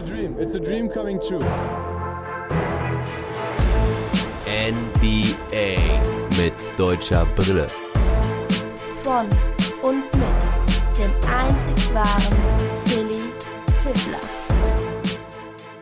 a dream. It's a dream coming true. NBA mit deutscher Brille. Von und mit dem einzig wahren Philly Fiddler.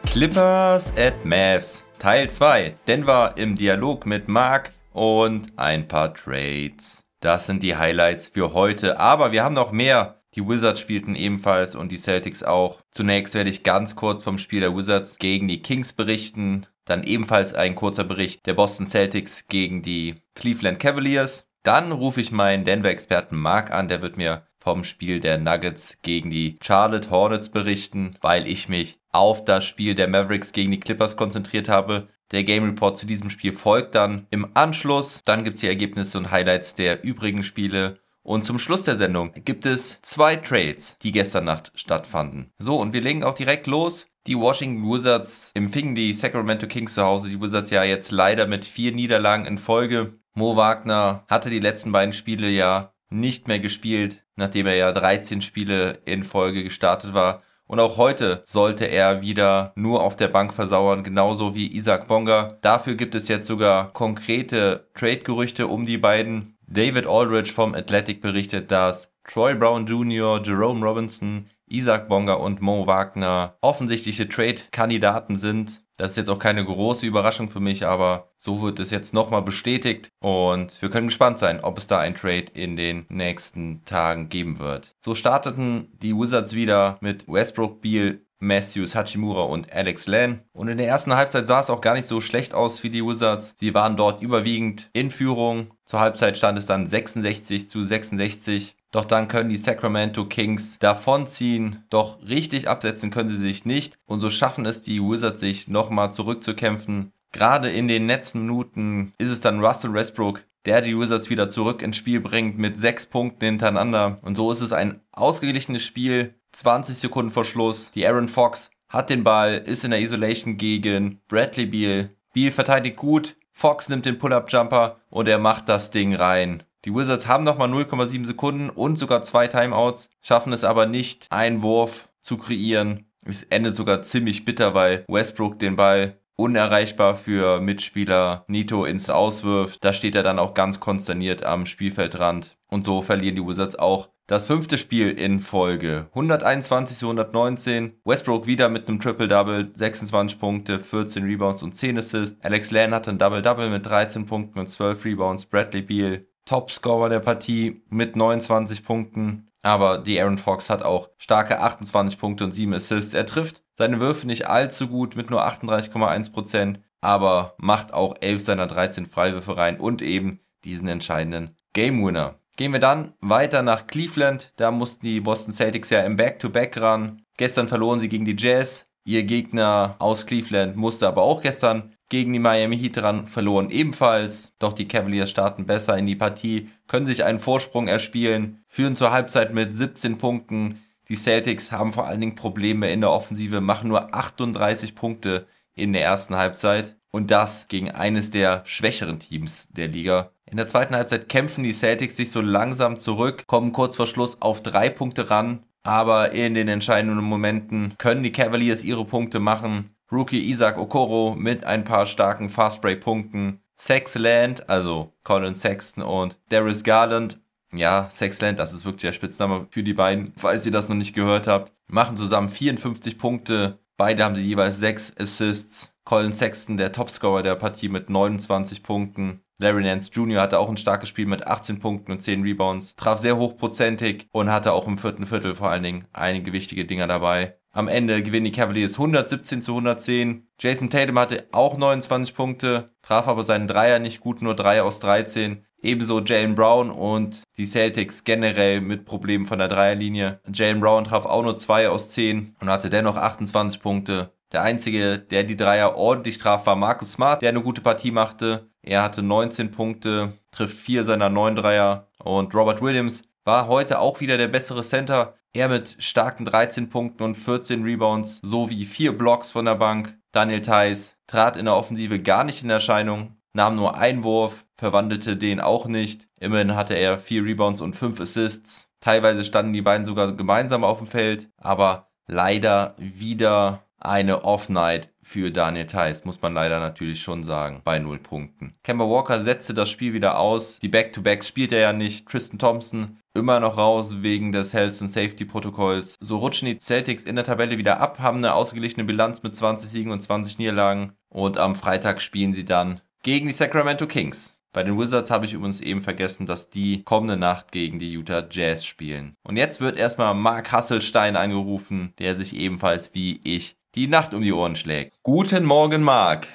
Clippers at Mavs Teil 2. Denver im Dialog mit Mark und ein paar Trades. Das sind die Highlights für heute. Aber wir haben noch mehr. Die Wizards spielten ebenfalls und die Celtics auch. Zunächst werde ich ganz kurz vom Spiel der Wizards gegen die Kings berichten. Dann ebenfalls ein kurzer Bericht der Boston Celtics gegen die Cleveland Cavaliers. Dann rufe ich meinen Denver-Experten Mark an, der wird mir vom Spiel der Nuggets gegen die Charlotte Hornets berichten, weil ich mich auf das Spiel der Mavericks gegen die Clippers konzentriert habe. Der Game Report zu diesem Spiel folgt dann im Anschluss. Dann gibt es die Ergebnisse und Highlights der übrigen Spiele. Und zum Schluss der Sendung gibt es zwei Trades, die gestern Nacht stattfanden. So, und wir legen auch direkt los. Die Washington Wizards empfingen die Sacramento Kings zu Hause. Die Wizards ja jetzt leider mit vier Niederlagen in Folge. Mo Wagner hatte die letzten beiden Spiele ja nicht mehr gespielt, nachdem er ja 13 Spiele in Folge gestartet war. Und auch heute sollte er wieder nur auf der Bank versauern, genauso wie Isaac Bonga. Dafür gibt es jetzt sogar konkrete Trade-Gerüchte um die beiden. David Aldridge vom Athletic berichtet, dass Troy Brown Jr., Jerome Robinson, Isaac Bonga und Mo Wagner offensichtliche Trade-Kandidaten sind. Das ist jetzt auch keine große Überraschung für mich, aber so wird es jetzt nochmal bestätigt und wir können gespannt sein, ob es da ein Trade in den nächsten Tagen geben wird. So starteten die Wizards wieder mit Westbrook, Beal, Matthews, Hachimura und Alex Len. Und in der ersten Halbzeit sah es auch gar nicht so schlecht aus für die Wizards. Sie waren dort überwiegend in Führung. Zur Halbzeit stand es dann 66 zu 66. Doch dann können die Sacramento Kings davonziehen. Doch richtig absetzen können sie sich nicht. Und so schaffen es die Wizards sich nochmal zurückzukämpfen. Gerade in den letzten Minuten ist es dann Russell Westbrook, der die Wizards wieder zurück ins Spiel bringt mit sechs Punkten hintereinander. Und so ist es ein ausgeglichenes Spiel. 20 Sekunden vor Schluss. Die Aaron Fox hat den Ball, ist in der Isolation gegen Bradley Beal. Beal verteidigt gut. Fox nimmt den Pull-Up-Jumper und er macht das Ding rein. Die Wizards haben nochmal 0,7 Sekunden und sogar zwei Timeouts, schaffen es aber nicht, einen Wurf zu kreieren. Es endet sogar ziemlich bitter, weil Westbrook den Ball unerreichbar für Mitspieler Nito ins Auswirft. Da steht er dann auch ganz konsterniert am Spielfeldrand. Und so verlieren die Wizards auch das fünfte Spiel in Folge. 121 zu 119. Westbrook wieder mit einem Triple-Double. 26 Punkte, 14 Rebounds und 10 Assists. Alex Len hatte ein Double-Double mit 13 Punkten und 12 Rebounds. Bradley Beal Topscorer der Partie mit 29 Punkten. Aber die Aaron Fox hat auch starke 28 Punkte und 7 Assists. Er trifft seine Würfe nicht allzu gut mit nur 38,1%, aber macht auch 11 seiner 13 Freiwürfe rein und eben diesen entscheidenden Game Winner. Gehen wir dann weiter nach Cleveland. Da mussten die Boston Celtics ja im Back-to-Back -Back ran. Gestern verloren sie gegen die Jazz. Ihr Gegner aus Cleveland musste aber auch gestern gegen die Miami Heat dran, verloren ebenfalls. Doch die Cavaliers starten besser in die Partie, können sich einen Vorsprung erspielen, führen zur Halbzeit mit 17 Punkten. Die Celtics haben vor allen Dingen Probleme in der Offensive, machen nur 38 Punkte in der ersten Halbzeit. Und das gegen eines der schwächeren Teams der Liga. In der zweiten Halbzeit kämpfen die Celtics sich so langsam zurück, kommen kurz vor Schluss auf drei Punkte ran. Aber in den entscheidenden Momenten können die Cavaliers ihre Punkte machen. Rookie Isaac Okoro mit ein paar starken Fastbreak-Punkten. Sexland, also Colin Sexton und Darius Garland. Ja, Sexland, das ist wirklich der Spitzname für die beiden, falls ihr das noch nicht gehört habt. Machen zusammen 54 Punkte. Beide haben sie jeweils 6 Assists. Colin Sexton, der Topscorer der Partie mit 29 Punkten. Larry Nance Jr. hatte auch ein starkes Spiel mit 18 Punkten und 10 Rebounds. Traf sehr hochprozentig und hatte auch im vierten Viertel vor allen Dingen einige wichtige Dinger dabei. Am Ende gewinnen die Cavaliers 117 zu 110. Jason Tatum hatte auch 29 Punkte, traf aber seinen Dreier nicht gut, nur 3 aus 13. Ebenso Jalen Brown und die Celtics generell mit Problemen von der Dreierlinie. Jalen Brown traf auch nur 2 aus 10 und hatte dennoch 28 Punkte. Der einzige, der die Dreier ordentlich traf, war Marcus Smart, der eine gute Partie machte. Er hatte 19 Punkte, trifft 4 seiner 9 Dreier. Und Robert Williams war heute auch wieder der bessere Center. Er mit starken 13 Punkten und 14 Rebounds sowie 4 Blocks von der Bank. Daniel Theiss trat in der Offensive gar nicht in Erscheinung, nahm nur einen Wurf, verwandelte den auch nicht. Immerhin hatte er 4 Rebounds und 5 Assists. Teilweise standen die beiden sogar gemeinsam auf dem Feld, aber leider wieder eine Off-Night für Daniel Theiss, muss man leider natürlich schon sagen, bei null Punkten. Kemba Walker setzte das Spiel wieder aus. Die Back-to-Backs spielt er ja nicht. Tristan Thompson immer noch raus wegen des Health and Safety Protokolls. So rutschen die Celtics in der Tabelle wieder ab, haben eine ausgeglichene Bilanz mit 20 Siegen und 20 Niederlagen. Und am Freitag spielen sie dann gegen die Sacramento Kings. Bei den Wizards habe ich übrigens eben vergessen, dass die kommende Nacht gegen die Utah Jazz spielen. Und jetzt wird erstmal Mark Hasselstein angerufen, der sich ebenfalls wie ich die Nacht um die Ohren schlägt. Guten Morgen, Marc.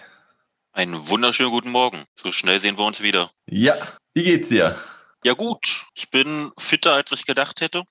Einen wunderschönen guten Morgen. So schnell sehen wir uns wieder. Ja, wie geht's dir? Ja gut, ich bin fitter, als ich gedacht hätte.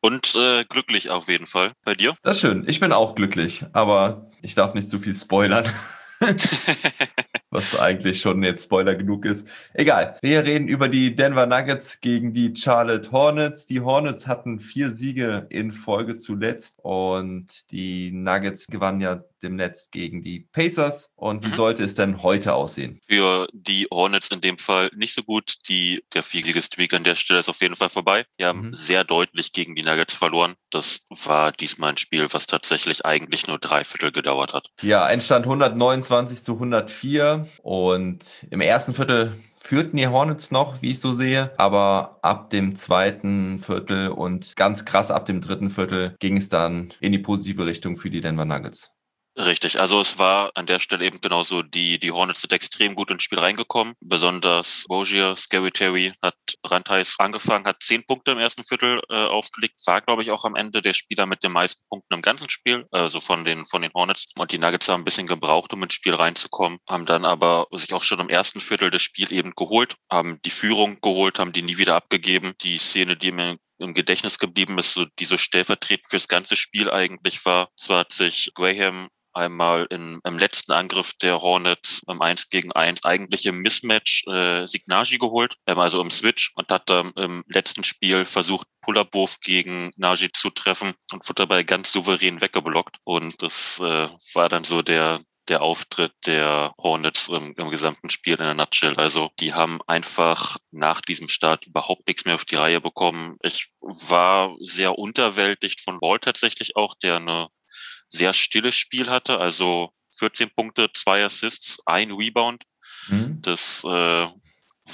Und äh, glücklich auf jeden Fall. Bei dir? Das ist schön. Ich bin auch glücklich, aber ich darf nicht zu viel spoilern. was eigentlich schon jetzt Spoiler genug ist. Egal. Wir reden über die Denver Nuggets gegen die Charlotte Hornets. Die Hornets hatten vier Siege in Folge zuletzt und die Nuggets gewannen ja demnächst gegen die Pacers. Und wie mhm. sollte es denn heute aussehen? Für die Hornets in dem Fall nicht so gut. Die, der viersiege Streak an der Stelle ist auf jeden Fall vorbei. Wir haben mhm. sehr deutlich gegen die Nuggets verloren. Das war diesmal ein Spiel, was tatsächlich eigentlich nur drei Viertel gedauert hat. Ja, Endstand 129 zu 104. Und im ersten Viertel führten die Hornets noch, wie ich so sehe. Aber ab dem zweiten Viertel und ganz krass ab dem dritten Viertel ging es dann in die positive Richtung für die Denver Nuggets. Richtig, also es war an der Stelle eben genauso, die, die Hornets sind extrem gut ins Spiel reingekommen. Besonders Rozier, Scary Terry hat brandheiß angefangen, hat zehn Punkte im ersten Viertel äh, aufgelegt, war, glaube ich, auch am Ende der Spieler mit den meisten Punkten im ganzen Spiel, also von den, von den Hornets. Und die Nuggets haben ein bisschen gebraucht, um ins Spiel reinzukommen, haben dann aber sich auch schon im ersten Viertel das Spiel eben geholt, haben die Führung geholt, haben die nie wieder abgegeben. Die Szene, die mir im Gedächtnis geblieben ist, so, die so stellvertretend fürs ganze Spiel eigentlich war. Zwar hat sich Graham einmal in, im letzten Angriff der Hornets im 1 gegen 1 eigentlich im Mismatch äh, Signagi geholt, ähm, also im Switch und hat dann im letzten Spiel versucht, Pull-Up-Wurf gegen Nagy zu treffen und wurde dabei ganz souverän weggeblockt. Und das äh, war dann so der, der Auftritt der Hornets im, im, gesamten Spiel in der Nutshell. Also die haben einfach nach diesem Start überhaupt nichts mehr auf die Reihe bekommen. Ich war sehr unterwältigt von Ball tatsächlich auch, der eine sehr stilles Spiel hatte. Also 14 Punkte, zwei Assists, ein Rebound. Mhm. Das äh,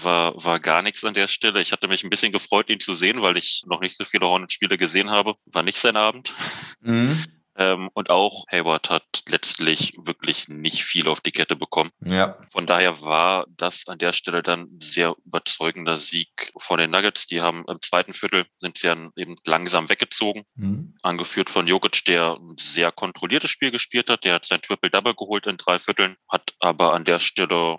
war, war gar nichts an der Stelle. Ich hatte mich ein bisschen gefreut, ihn zu sehen, weil ich noch nicht so viele Hornet-Spiele gesehen habe. War nicht sein Abend. Mhm. Ähm, und auch Hayward hat letztlich wirklich nicht viel auf die Kette bekommen. Ja. Von daher war das an der Stelle dann sehr überzeugender Sieg von den Nuggets. Die haben im zweiten Viertel sind sie dann eben langsam weggezogen, mhm. angeführt von Jokic, der ein sehr kontrolliertes Spiel gespielt hat. Der hat sein Triple-Double geholt in drei Vierteln, hat aber an der Stelle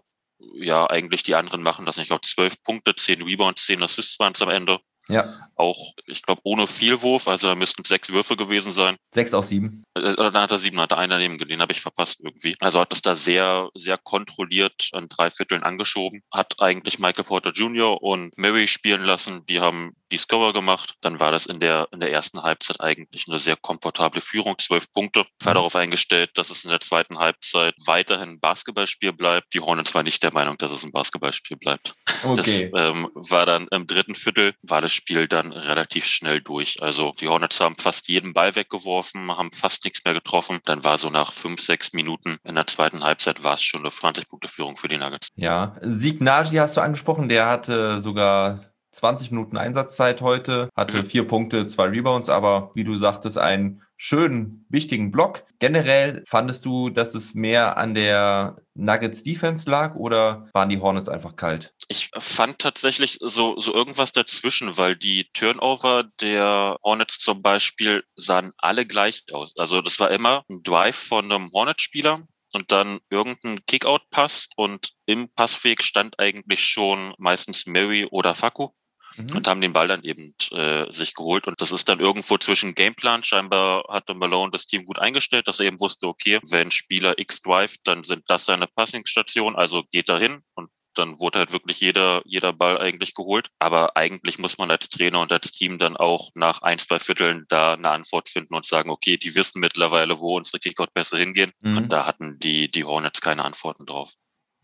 ja eigentlich die anderen machen das nicht. Ich glaube, zwölf Punkte, zehn Rebounds, zehn Assists waren es am Ende. Ja. Auch, ich glaube, ohne Vielwurf, also da müssten sechs Würfe gewesen sein. Sechs aus sieben. Äh, oder dann hat er sieben, hat er einen daneben, den habe ich verpasst irgendwie. Also hat es da sehr, sehr kontrolliert an drei Vierteln angeschoben. Hat eigentlich Michael Porter Jr. und Mary spielen lassen. Die haben die Scorer gemacht. Dann war das in der, in der ersten Halbzeit eigentlich eine sehr komfortable Führung, zwölf Punkte. War mhm. darauf eingestellt, dass es in der zweiten Halbzeit weiterhin ein Basketballspiel bleibt. Die Hornets war nicht der Meinung, dass es ein Basketballspiel bleibt. Okay. Das ähm, war dann im dritten Viertel, war das Spiel dann relativ schnell durch. Also die Hornets haben fast jeden Ball weggeworfen, haben fast nichts mehr getroffen. Dann war so nach fünf, sechs Minuten in der zweiten Halbzeit war es schon eine 20-Punkte-Führung für die Nuggets. Ja, Sieg Nagy hast du angesprochen, der hatte sogar 20 Minuten Einsatzzeit heute, hatte mhm. vier Punkte, zwei Rebounds, aber wie du sagtest, einen schönen, wichtigen Block. Generell fandest du, dass es mehr an der Nuggets Defense lag oder waren die Hornets einfach kalt? Ich fand tatsächlich so, so irgendwas dazwischen, weil die Turnover der Hornets zum Beispiel sahen alle gleich aus. Also das war immer ein Drive von einem Hornets-Spieler, und dann irgendein Kickout-Pass und im Passweg stand eigentlich schon meistens Mary oder Faku mhm. und haben den Ball dann eben äh, sich geholt. Und das ist dann irgendwo zwischen Gameplan. Scheinbar hatte Malone das Team gut eingestellt, dass er eben wusste, okay, wenn Spieler X drive, dann sind das seine Passing-Station, also geht er hin und dann wurde halt wirklich jeder, jeder Ball eigentlich geholt. Aber eigentlich muss man als Trainer und als Team dann auch nach ein, zwei Vierteln da eine Antwort finden und sagen, okay, die wissen mittlerweile, wo unsere Kickout-Pässe hingehen. Mhm. Und da hatten die, die Hornets keine Antworten drauf.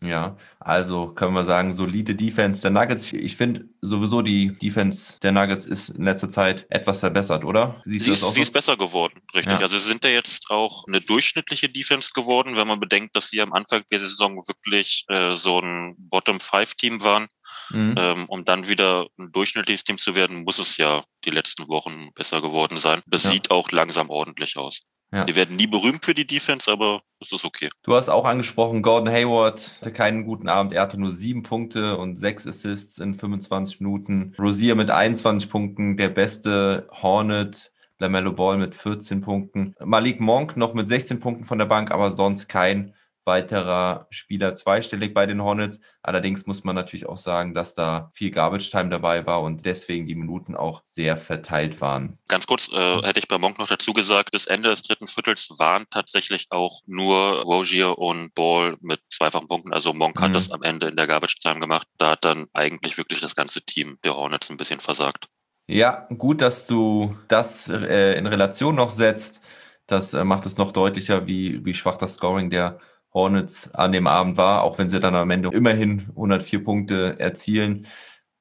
Ja, also können wir sagen, solide Defense der Nuggets. Ich finde sowieso die Defense der Nuggets ist in letzter Zeit etwas verbessert, oder? Siehst sie, ist, sie so? ist besser geworden, richtig. Ja. Also sie sind ja jetzt auch eine durchschnittliche Defense geworden, wenn man bedenkt, dass sie am Anfang der Saison wirklich äh, so ein Bottom-Five-Team waren. Mhm. Ähm, um dann wieder ein durchschnittliches Team zu werden, muss es ja die letzten Wochen besser geworden sein. Das ja. sieht auch langsam ordentlich aus. Ja. Die werden nie berühmt für die Defense, aber es ist okay. Du hast auch angesprochen, Gordon Hayward hatte keinen guten Abend. Er hatte nur sieben Punkte und sechs Assists in 25 Minuten. Rosier mit 21 Punkten, der beste Hornet. LaMelo Ball mit 14 Punkten. Malik Monk noch mit 16 Punkten von der Bank, aber sonst kein weiterer Spieler zweistellig bei den Hornets. Allerdings muss man natürlich auch sagen, dass da viel Garbage Time dabei war und deswegen die Minuten auch sehr verteilt waren. Ganz kurz äh, hätte ich bei Monk noch dazu gesagt, bis Ende des dritten Viertels waren tatsächlich auch nur Rogier und Ball mit zweifachen Punkten. Also Monk mhm. hat das am Ende in der Garbage Time gemacht. Da hat dann eigentlich wirklich das ganze Team der Hornets ein bisschen versagt. Ja, gut, dass du das äh, in Relation noch setzt. Das äh, macht es noch deutlicher, wie, wie schwach das Scoring der Hornets an dem Abend war, auch wenn sie dann am Ende immerhin 104 Punkte erzielen.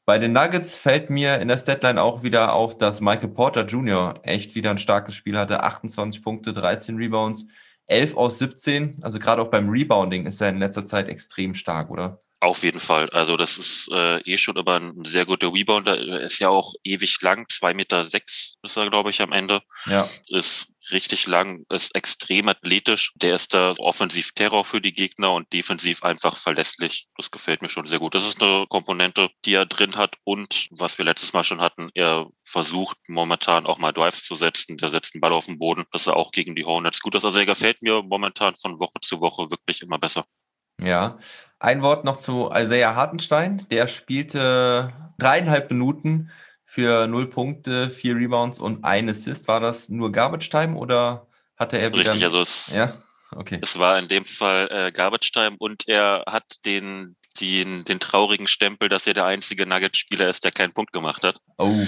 Bei den Nuggets fällt mir in der Statline auch wieder auf, dass Michael Porter Jr. echt wieder ein starkes Spiel hatte. 28 Punkte, 13 Rebounds, 11 aus 17. Also gerade auch beim Rebounding ist er in letzter Zeit extrem stark, oder? Auf jeden Fall. Also das ist äh, eh schon aber ein sehr guter Rebounder. Er ist ja auch ewig lang, zwei Meter sechs ist er, glaube ich, am Ende. Ja. Ist richtig lang, ist extrem athletisch. Der ist da offensiv Terror für die Gegner und defensiv einfach verlässlich. Das gefällt mir schon sehr gut. Das ist eine Komponente, die er drin hat und was wir letztes Mal schon hatten, er versucht momentan auch mal Drives zu setzen. Der setzt den Ball auf den Boden. Das ist auch gegen die Hornets gut. Also er gefällt mir momentan von Woche zu Woche wirklich immer besser. Ja, ein Wort noch zu Isaiah Hartenstein. Der spielte dreieinhalb Minuten für null Punkte, vier Rebounds und ein Assist. War das nur Garbage Time oder hatte er wieder... Richtig, also es, ja? okay. es war in dem Fall äh, Garbage Time und er hat den, den, den traurigen Stempel, dass er der einzige Nugget-Spieler ist, der keinen Punkt gemacht hat. Oh.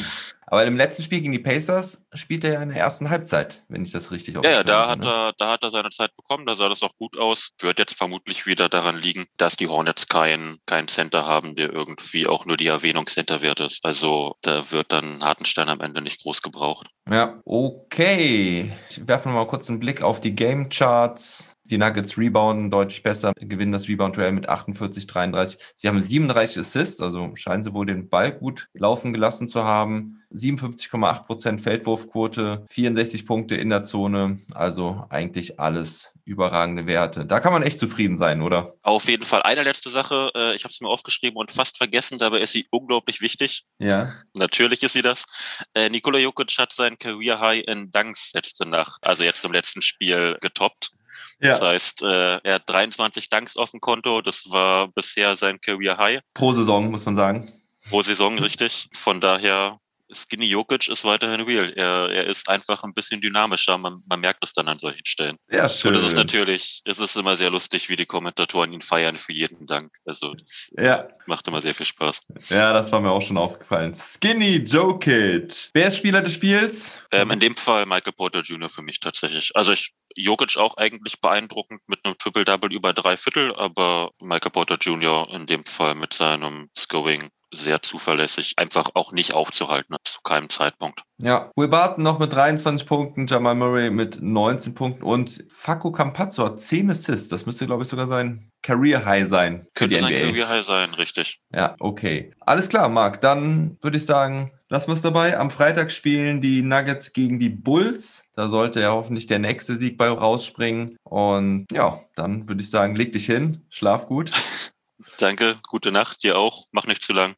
Aber im letzten Spiel gegen die Pacers spielt er ja in der ersten Halbzeit, wenn ich das richtig Ja, ja da, hat ne? er, da hat er seine Zeit bekommen, da sah das auch gut aus. Wird jetzt vermutlich wieder daran liegen, dass die Hornets keinen kein Center haben, der irgendwie auch nur die Erwähnung Center wert ist. Also da wird dann Hartenstein am Ende nicht groß gebraucht. Ja, okay. Ich werfe mal kurz einen Blick auf die Game Charts. Die Nuggets rebounden deutlich besser, gewinnen das Rebound-Duell mit 48, 33. Sie haben 37 Assists, also scheinen sie wohl den Ball gut laufen gelassen zu haben. 57,8% Feldwurfquote, 64 Punkte in der Zone, also eigentlich alles überragende Werte. Da kann man echt zufrieden sein, oder? Auf jeden Fall. Eine letzte Sache, äh, ich habe es mir aufgeschrieben und fast vergessen, dabei ist sie unglaublich wichtig. Ja. Natürlich ist sie das. Äh, Nikola Jokic hat sein Career High in Dunks letzte Nacht, also jetzt im letzten Spiel getoppt. Ja. Das heißt, äh, er hat 23 Dunks auf dem Konto. Das war bisher sein Career High. Pro Saison, muss man sagen. Pro Saison, richtig. Von daher Skinny Jokic ist weiterhin real. Er, er ist einfach ein bisschen dynamischer. Man, man merkt es dann an solchen Stellen. Ja, schön. Und es ist natürlich, es ist immer sehr lustig, wie die Kommentatoren ihn feiern für jeden Dank. Also, das ja. macht immer sehr viel Spaß. Ja, das war mir auch schon aufgefallen. Skinny Jokic. Wer ist Spieler des Spiels? Ähm, in dem Fall Michael Porter Jr. für mich tatsächlich. Also, ich, Jokic auch eigentlich beeindruckend mit einem Triple-Double über drei Viertel, aber Michael Porter Jr. in dem Fall mit seinem Scoring sehr zuverlässig, einfach auch nicht aufzuhalten zu keinem Zeitpunkt. Ja, Will Barton noch mit 23 Punkten, Jamal Murray mit 19 Punkten und Facu Campazzo hat 10 Assists. Das müsste, glaube ich, sogar sein Career High sein. Könnte sein Career High sein, richtig. Ja, okay. Alles klar, Marc. Dann würde ich sagen, lassen wir es dabei. Am Freitag spielen die Nuggets gegen die Bulls. Da sollte ja hoffentlich der nächste Sieg bei rausspringen. Und ja, dann würde ich sagen, leg dich hin, schlaf gut. Danke, gute Nacht, dir auch. Mach nicht zu lang.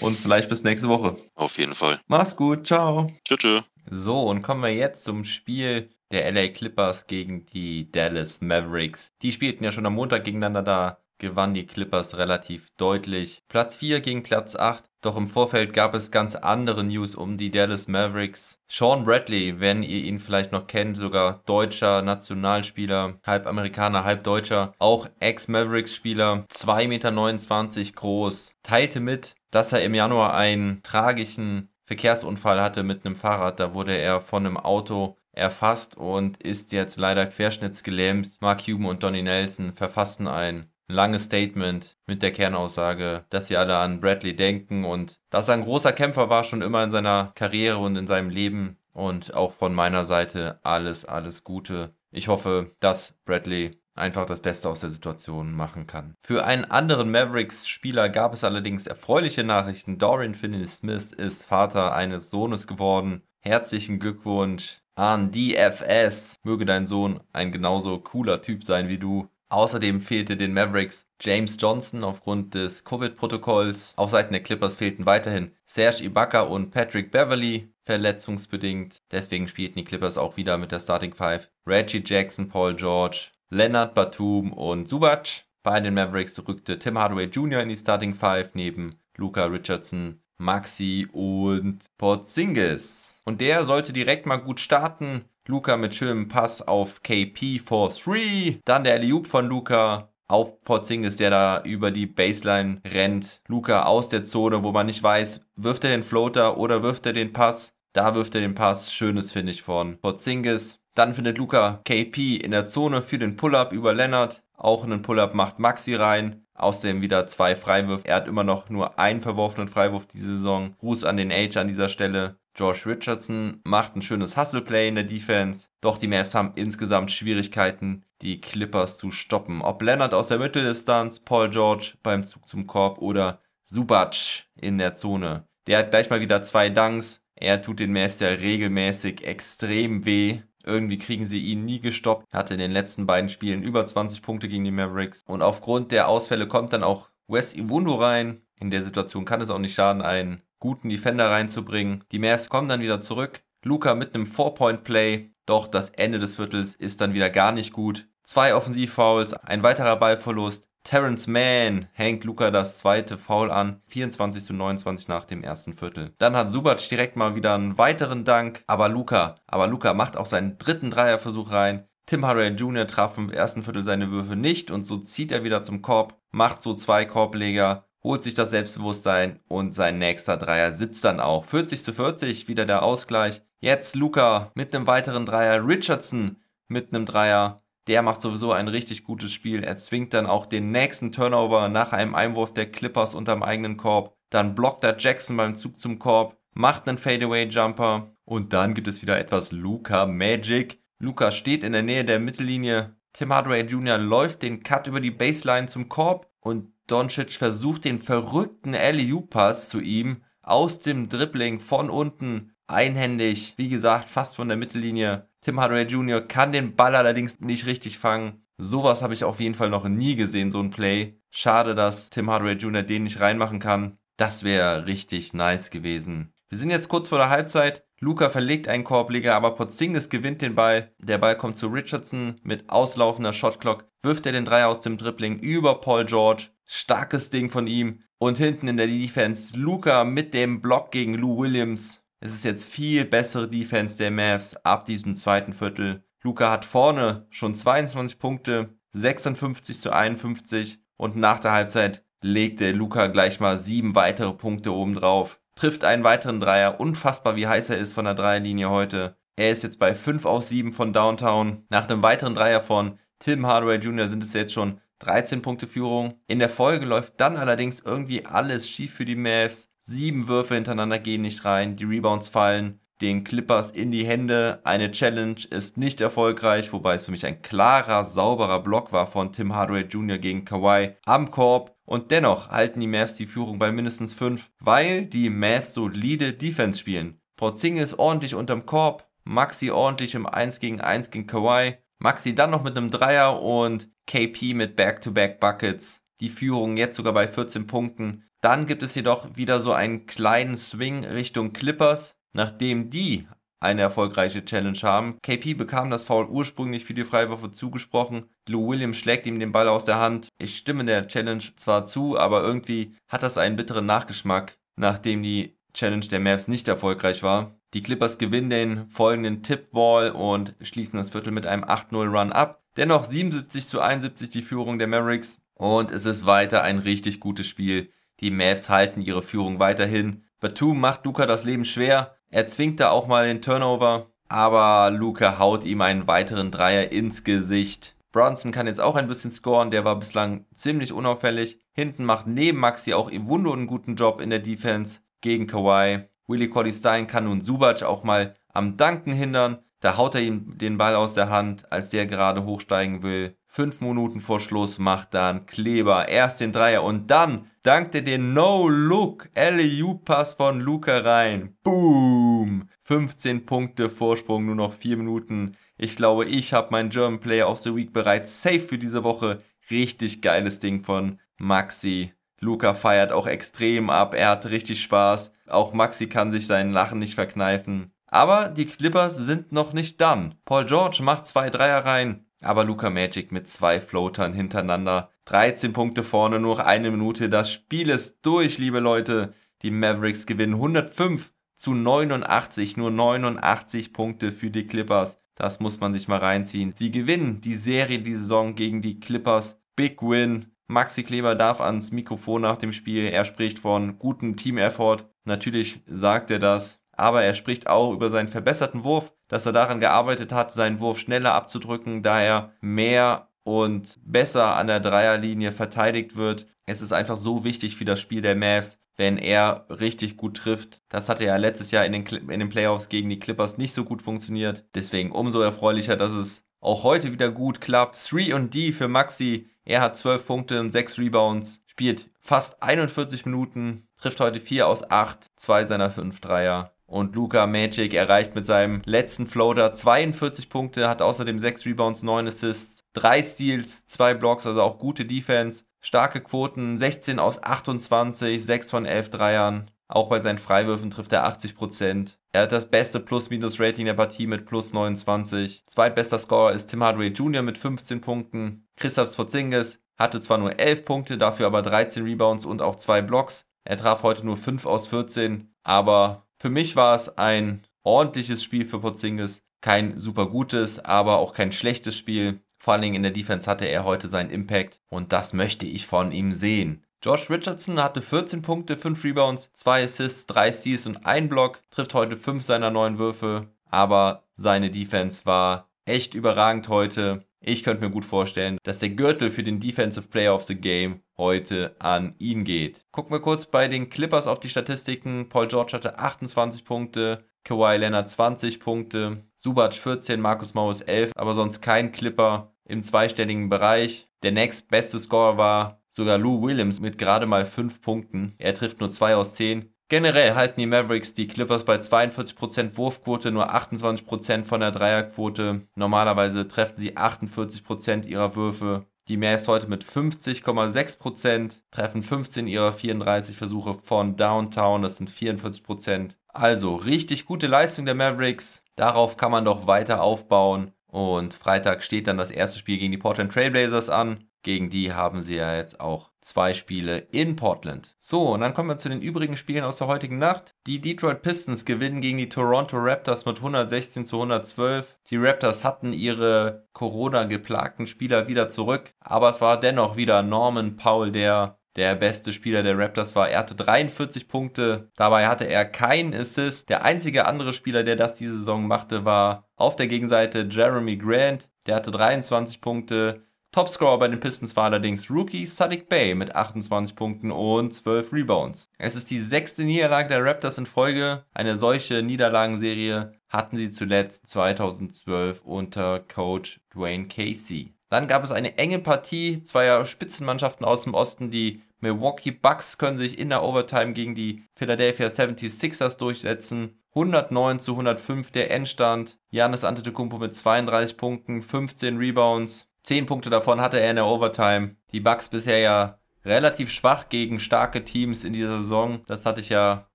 Und vielleicht bis nächste Woche. Auf jeden Fall. Mach's gut, ciao. Tschüss. Tschö. So, und kommen wir jetzt zum Spiel der LA Clippers gegen die Dallas Mavericks. Die spielten ja schon am Montag gegeneinander da, gewannen die Clippers relativ deutlich. Platz 4 gegen Platz 8. Doch im Vorfeld gab es ganz andere News um die Dallas Mavericks. Sean Bradley, wenn ihr ihn vielleicht noch kennt, sogar deutscher Nationalspieler, halb Amerikaner, halb Deutscher, auch Ex-Mavericks-Spieler, 2,29 Meter groß, teilte mit, dass er im Januar einen tragischen Verkehrsunfall hatte mit einem Fahrrad. Da wurde er von einem Auto erfasst und ist jetzt leider querschnittsgelähmt. Mark Cuban und Donnie Nelson verfassten ein langes Statement mit der Kernaussage, dass sie alle an Bradley denken und dass er ein großer Kämpfer war schon immer in seiner Karriere und in seinem Leben. Und auch von meiner Seite alles, alles Gute. Ich hoffe, dass Bradley einfach das Beste aus der Situation machen kann. Für einen anderen Mavericks-Spieler gab es allerdings erfreuliche Nachrichten. Dorian Finney-Smith ist Vater eines Sohnes geworden. Herzlichen Glückwunsch an DFS. Möge dein Sohn ein genauso cooler Typ sein wie du. Außerdem fehlte den Mavericks James Johnson aufgrund des Covid-Protokolls. Auf Seiten der Clippers fehlten weiterhin Serge Ibaka und Patrick Beverly, verletzungsbedingt. Deswegen spielten die Clippers auch wieder mit der Starting Five. Reggie Jackson, Paul George, Leonard Batum und Subac. Bei den Mavericks rückte Tim Hardaway Jr. in die Starting Five neben Luca Richardson, Maxi und Porzingis. Und der sollte direkt mal gut starten. Luca mit schönem Pass auf KP for 3. Dann der Eliup von Luca auf Porzingis, der da über die Baseline rennt. Luca aus der Zone, wo man nicht weiß, wirft er den Floater oder wirft er den Pass. Da wirft er den Pass. Schönes finde ich von Porzingis. Dann findet Luca KP in der Zone für den Pull-Up über Leonard. Auch einen Pull-Up macht Maxi rein. Außerdem wieder zwei Freiwürfe. Er hat immer noch nur einen verworfenen Freiwurf diese Saison. Gruß an den Age an dieser Stelle. George Richardson macht ein schönes Hustle-Play in der Defense. Doch die Mavs haben insgesamt Schwierigkeiten, die Clippers zu stoppen. Ob Leonard aus der Mitteldistanz, Paul George beim Zug zum Korb oder Subac in der Zone. Der hat gleich mal wieder zwei Dunks. Er tut den Mavs ja regelmäßig extrem weh. Irgendwie kriegen sie ihn nie gestoppt. Hatte in den letzten beiden Spielen über 20 Punkte gegen die Mavericks. Und aufgrund der Ausfälle kommt dann auch Wes Iwundo rein. In der Situation kann es auch nicht schaden, einen guten Defender reinzubringen. Die Mavs kommen dann wieder zurück. Luca mit einem Four-Point-Play. Doch das Ende des Viertels ist dann wieder gar nicht gut. Zwei Offensivfouls, ein weiterer Ballverlust. Terrence Mann hängt Luca das zweite Foul an, 24 zu 29 nach dem ersten Viertel. Dann hat Subac direkt mal wieder einen weiteren Dank, aber Luca, aber Luca macht auch seinen dritten Dreierversuch rein. Tim Hardaway Jr. traf im ersten Viertel seine Würfe nicht und so zieht er wieder zum Korb, macht so zwei Korbleger, holt sich das Selbstbewusstsein und sein nächster Dreier sitzt dann auch. 40 zu 40, wieder der Ausgleich. Jetzt Luca mit einem weiteren Dreier, Richardson mit einem Dreier der macht sowieso ein richtig gutes Spiel. Er zwingt dann auch den nächsten Turnover nach einem Einwurf der Clippers unterm eigenen Korb. Dann blockt er Jackson beim Zug zum Korb, macht einen Fadeaway-Jumper und dann gibt es wieder etwas Luca Magic. Luca steht in der Nähe der Mittellinie. Tim Hardaway Jr. läuft den Cut über die Baseline zum Korb und Doncic versucht den verrückten LU-Pass zu ihm aus dem Dribbling von unten einhändig, wie gesagt, fast von der Mittellinie Tim Hardaway Jr. kann den Ball allerdings nicht richtig fangen. Sowas habe ich auf jeden Fall noch nie gesehen, so ein Play. Schade, dass Tim Hardaway Jr. den nicht reinmachen kann. Das wäre richtig nice gewesen. Wir sind jetzt kurz vor der Halbzeit. Luca verlegt einen Korbleger, aber Porzingis gewinnt den Ball. Der Ball kommt zu Richardson mit auslaufender Shotclock. Wirft er den Dreier aus dem Dribbling über Paul George. Starkes Ding von ihm. Und hinten in der Defense Luca mit dem Block gegen Lou Williams. Es ist jetzt viel bessere Defense der Mavs ab diesem zweiten Viertel. Luca hat vorne schon 22 Punkte, 56 zu 51 und nach der Halbzeit legte Luca gleich mal sieben weitere Punkte obendrauf. Trifft einen weiteren Dreier, unfassbar wie heiß er ist von der Dreierlinie heute. Er ist jetzt bei 5 aus 7 von Downtown. Nach einem weiteren Dreier von Tim Hardaway Jr. sind es jetzt schon 13 Punkte Führung. In der Folge läuft dann allerdings irgendwie alles schief für die Mavs. Sieben Würfe hintereinander gehen nicht rein, die Rebounds fallen den Clippers in die Hände. Eine Challenge ist nicht erfolgreich, wobei es für mich ein klarer, sauberer Block war von Tim Hardaway Jr. gegen Kawhi am Korb. Und dennoch halten die Mavs die Führung bei mindestens 5, weil die Mavs solide Defense spielen. Porzingis ordentlich unterm Korb, Maxi ordentlich im 1 gegen 1 gegen Kawhi, Maxi dann noch mit einem Dreier und KP mit Back-to-Back -Back Buckets. Die Führung jetzt sogar bei 14 Punkten. Dann gibt es jedoch wieder so einen kleinen Swing Richtung Clippers, nachdem die eine erfolgreiche Challenge haben. KP bekam das Foul ursprünglich für die Freiwürfe zugesprochen. Lou Williams schlägt ihm den Ball aus der Hand. Ich stimme der Challenge zwar zu, aber irgendwie hat das einen bitteren Nachgeschmack, nachdem die Challenge der Mavs nicht erfolgreich war. Die Clippers gewinnen den folgenden Tip-Ball und schließen das Viertel mit einem 8-0-Run ab. Dennoch 77 zu 71 die Führung der Mavericks und es ist weiter ein richtig gutes Spiel. Die Mavs halten ihre Führung weiterhin. Batum macht Luca das Leben schwer. Er zwingt da auch mal den Turnover. Aber Luca haut ihm einen weiteren Dreier ins Gesicht. Brunson kann jetzt auch ein bisschen scoren, der war bislang ziemlich unauffällig. Hinten macht neben Maxi auch Iwundo einen guten Job in der Defense gegen Kawhi. Willie Colley Stein kann nun Subac auch mal am Danken hindern. Da haut er ihm den Ball aus der Hand, als der gerade hochsteigen will. Fünf Minuten vor Schluss macht dann Kleber erst den Dreier und dann dankt er den No-Look LEU-Pass von Luca rein. Boom! 15 Punkte Vorsprung, nur noch vier Minuten. Ich glaube, ich habe meinen German Player of the Week bereits safe für diese Woche. Richtig geiles Ding von Maxi. Luca feiert auch extrem ab, er hat richtig Spaß. Auch Maxi kann sich seinen Lachen nicht verkneifen. Aber die Clippers sind noch nicht done. Paul George macht zwei Dreier rein, aber Luca Magic mit zwei Floatern hintereinander. 13 Punkte vorne, nur noch eine Minute. Das Spiel ist durch, liebe Leute. Die Mavericks gewinnen 105 zu 89, nur 89 Punkte für die Clippers. Das muss man sich mal reinziehen. Sie gewinnen die Serie die Saison gegen die Clippers. Big Win. Maxi Kleber darf ans Mikrofon nach dem Spiel. Er spricht von gutem Team-Effort. Natürlich sagt er das aber er spricht auch über seinen verbesserten Wurf, dass er daran gearbeitet hat, seinen Wurf schneller abzudrücken, da er mehr und besser an der Dreierlinie verteidigt wird. Es ist einfach so wichtig für das Spiel der Mavs, wenn er richtig gut trifft. Das hatte ja letztes Jahr in den, in den Playoffs gegen die Clippers nicht so gut funktioniert. Deswegen umso erfreulicher, dass es auch heute wieder gut klappt. 3 und D für Maxi. Er hat 12 Punkte und 6 Rebounds, spielt fast 41 Minuten, trifft heute 4 aus 8, 2 seiner 5 Dreier. Und Luca Magic erreicht mit seinem letzten Floater 42 Punkte, hat außerdem 6 Rebounds, 9 Assists, 3 Steals, 2 Blocks, also auch gute Defense. Starke Quoten, 16 aus 28, 6 von 11 Dreiern. Auch bei seinen Freiwürfen trifft er 80%. Er hat das beste Plus-Minus-Rating der Partie mit plus 29. Zweitbester Scorer ist Tim Hardaway Jr. mit 15 Punkten. Christoph Porzingis hatte zwar nur 11 Punkte, dafür aber 13 Rebounds und auch 2 Blocks. Er traf heute nur 5 aus 14, aber für mich war es ein ordentliches Spiel für Porzingis. Kein super gutes, aber auch kein schlechtes Spiel. Vor allen Dingen in der Defense hatte er heute seinen Impact und das möchte ich von ihm sehen. Josh Richardson hatte 14 Punkte, 5 Rebounds, 2 Assists, 3 Steals und 1 Block, trifft heute 5 seiner 9 Würfe, aber seine Defense war echt überragend heute. Ich könnte mir gut vorstellen, dass der Gürtel für den Defensive Player of the Game heute an ihn geht. Gucken wir kurz bei den Clippers auf die Statistiken. Paul George hatte 28 Punkte, Kawhi Leonard 20 Punkte, Subac 14, Marcus Morris 11, aber sonst kein Clipper im zweistelligen Bereich. Der nächstbeste Scorer war sogar Lou Williams mit gerade mal 5 Punkten. Er trifft nur 2 aus 10. Generell halten die Mavericks die Clippers bei 42% Wurfquote, nur 28% von der Dreierquote. Normalerweise treffen sie 48% ihrer Würfe. Die Mavs heute mit 50,6%, treffen 15 ihrer 34 Versuche von Downtown, das sind 44%. Also richtig gute Leistung der Mavericks. Darauf kann man doch weiter aufbauen. Und Freitag steht dann das erste Spiel gegen die Portland Trailblazers an. Gegen die haben sie ja jetzt auch zwei Spiele in Portland. So, und dann kommen wir zu den übrigen Spielen aus der heutigen Nacht. Die Detroit Pistons gewinnen gegen die Toronto Raptors mit 116 zu 112. Die Raptors hatten ihre Corona-geplagten Spieler wieder zurück, aber es war dennoch wieder Norman Powell, der der beste Spieler der Raptors war. Er hatte 43 Punkte, dabei hatte er keinen Assist. Der einzige andere Spieler, der das diese Saison machte, war auf der Gegenseite Jeremy Grant. Der hatte 23 Punkte. Topscorer bei den Pistons war allerdings Rookie Sadiq Bay mit 28 Punkten und 12 Rebounds. Es ist die sechste Niederlage der Raptors in Folge. Eine solche Niederlagenserie hatten sie zuletzt 2012 unter Coach Dwayne Casey. Dann gab es eine enge Partie zweier Spitzenmannschaften aus dem Osten. Die Milwaukee Bucks können sich in der Overtime gegen die Philadelphia 76ers durchsetzen. 109 zu 105 der Endstand. Janis Antetokounmpo mit 32 Punkten, 15 Rebounds. 10 Punkte davon hatte er in der Overtime. Die Bucks bisher ja relativ schwach gegen starke Teams in dieser Saison. Das hatte ich ja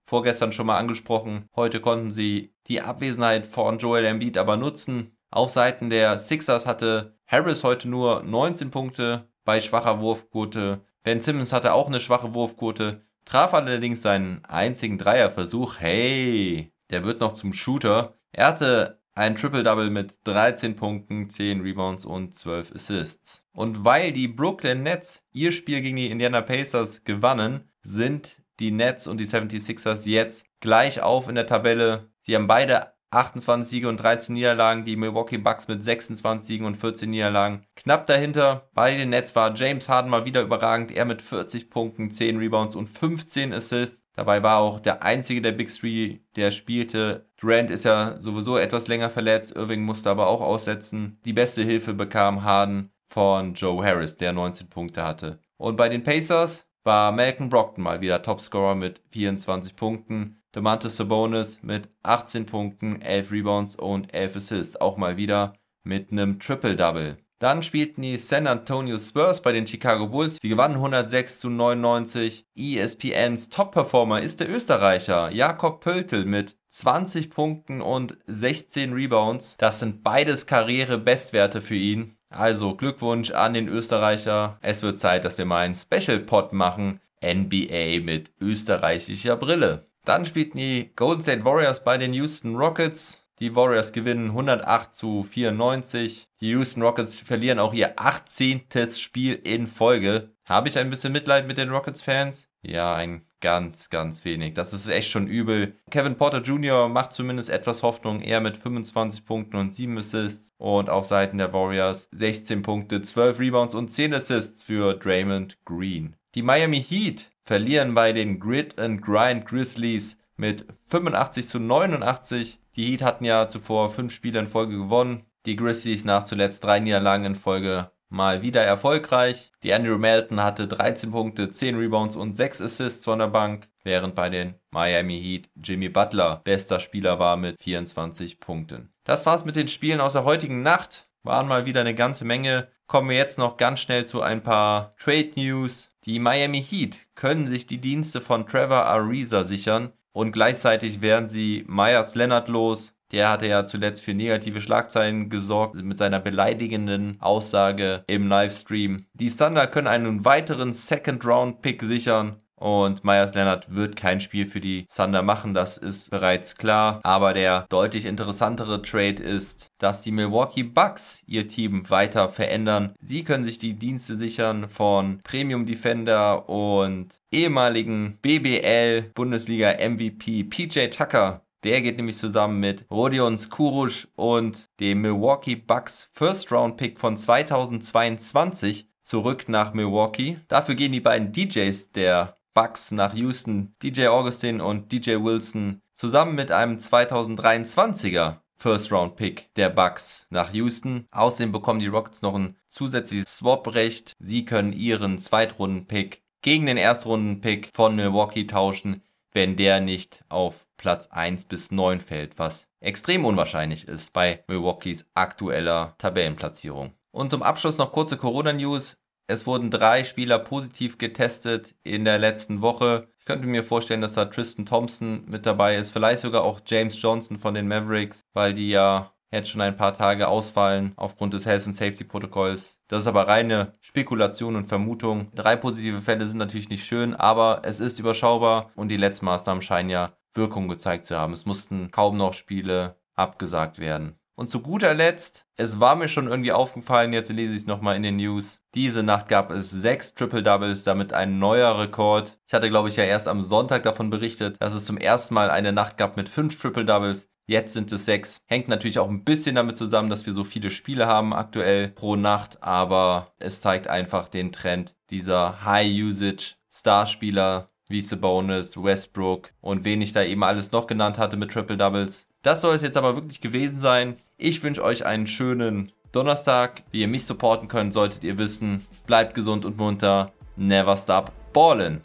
vorgestern schon mal angesprochen. Heute konnten sie die Abwesenheit von Joel Embiid aber nutzen. Auf Seiten der Sixers hatte Harris heute nur 19 Punkte bei schwacher Wurfquote. Ben Simmons hatte auch eine schwache Wurfquote, traf allerdings seinen einzigen Dreierversuch. Hey, der wird noch zum Shooter. Er hatte ein Triple-Double mit 13 Punkten, 10 Rebounds und 12 Assists. Und weil die Brooklyn Nets ihr Spiel gegen die Indiana Pacers gewannen, sind die Nets und die 76ers jetzt gleich auf in der Tabelle. Sie haben beide 28 Siege und 13 Niederlagen. Die Milwaukee Bucks mit 26 Siegen und 14 Niederlagen. Knapp dahinter bei den Nets war James Harden mal wieder überragend. Er mit 40 Punkten, 10 Rebounds und 15 Assists. Dabei war auch der einzige der Big Three, der spielte. Durant ist ja sowieso etwas länger verletzt. Irving musste aber auch aussetzen. Die beste Hilfe bekam Harden von Joe Harris, der 19 Punkte hatte. Und bei den Pacers war Malcolm Brockton mal wieder Topscorer mit 24 Punkten. Demantis Sabonis mit 18 Punkten, 11 Rebounds und 11 Assists. Auch mal wieder mit einem Triple-Double. Dann spielten die San Antonio Spurs bei den Chicago Bulls. Die gewannen 106 zu 99. ESPNs Top-Performer ist der Österreicher Jakob Pöltl mit 20 Punkten und 16 Rebounds. Das sind beides Karriere-Bestwerte für ihn. Also Glückwunsch an den Österreicher. Es wird Zeit, dass wir mal einen Special-Pod machen. NBA mit österreichischer Brille. Dann spielten die Golden State Warriors bei den Houston Rockets. Die Warriors gewinnen 108 zu 94. Die Houston Rockets verlieren auch ihr 18. Spiel in Folge. Habe ich ein bisschen Mitleid mit den Rockets-Fans? Ja, ein ganz, ganz wenig. Das ist echt schon übel. Kevin Porter Jr. macht zumindest etwas Hoffnung. Er mit 25 Punkten und 7 Assists. Und auf Seiten der Warriors 16 Punkte, 12 Rebounds und 10 Assists für Draymond Green. Die Miami Heat verlieren bei den Grid and Grind Grizzlies mit 85 zu 89. Die Heat hatten ja zuvor fünf Spiele in Folge gewonnen. Die Grizzlies nach zuletzt drei Niederlagen in Folge mal wieder erfolgreich. Die Andrew Melton hatte 13 Punkte, 10 Rebounds und 6 Assists von der Bank, während bei den Miami Heat Jimmy Butler bester Spieler war mit 24 Punkten. Das war's mit den Spielen aus der heutigen Nacht. Waren mal wieder eine ganze Menge. Kommen wir jetzt noch ganz schnell zu ein paar Trade News. Die Miami Heat können sich die Dienste von Trevor Ariza sichern und gleichzeitig werden sie Myers Leonard los. Der hatte ja zuletzt für negative Schlagzeilen gesorgt mit seiner beleidigenden Aussage im Livestream. Die Thunder können einen weiteren Second-Round-Pick sichern und Myers Leonard wird kein Spiel für die Thunder machen, das ist bereits klar. Aber der deutlich interessantere Trade ist, dass die Milwaukee Bucks ihr Team weiter verändern. Sie können sich die Dienste sichern von Premium Defender und ehemaligen BBL Bundesliga MVP PJ Tucker. Der geht nämlich zusammen mit Rodion Skurusch und dem Milwaukee Bucks First Round Pick von 2022 zurück nach Milwaukee. Dafür gehen die beiden DJs der Bucks nach Houston, DJ Augustin und DJ Wilson, zusammen mit einem 2023er First Round Pick der Bucks nach Houston. Außerdem bekommen die Rockets noch ein zusätzliches Swap-Recht. Sie können ihren Zweitrunden-Pick gegen den Erstrunden-Pick von Milwaukee tauschen, wenn der nicht auf Platz 1 bis 9 fällt, was extrem unwahrscheinlich ist bei Milwaukees aktueller Tabellenplatzierung. Und zum Abschluss noch kurze Corona-News. Es wurden drei Spieler positiv getestet in der letzten Woche. Ich könnte mir vorstellen, dass da Tristan Thompson mit dabei ist, vielleicht sogar auch James Johnson von den Mavericks, weil die ja jetzt schon ein paar Tage ausfallen aufgrund des Health and Safety Protokolls. Das ist aber reine Spekulation und Vermutung. Drei positive Fälle sind natürlich nicht schön, aber es ist überschaubar und die letzten Maßnahmen scheinen ja Wirkung gezeigt zu haben. Es mussten kaum noch Spiele abgesagt werden. Und zu guter Letzt, es war mir schon irgendwie aufgefallen, jetzt lese ich es nochmal in den News. Diese Nacht gab es sechs Triple Doubles, damit ein neuer Rekord. Ich hatte, glaube ich, ja erst am Sonntag davon berichtet, dass es zum ersten Mal eine Nacht gab mit fünf Triple Doubles. Jetzt sind es sechs. Hängt natürlich auch ein bisschen damit zusammen, dass wir so viele Spiele haben aktuell pro Nacht, aber es zeigt einfach den Trend dieser High-Usage Starspieler wie Sabonis, Westbrook und wen ich da eben alles noch genannt hatte mit Triple Doubles. Das soll es jetzt aber wirklich gewesen sein. Ich wünsche euch einen schönen Donnerstag. Wie ihr mich supporten könnt, solltet ihr wissen. Bleibt gesund und munter. Never stop ballin'.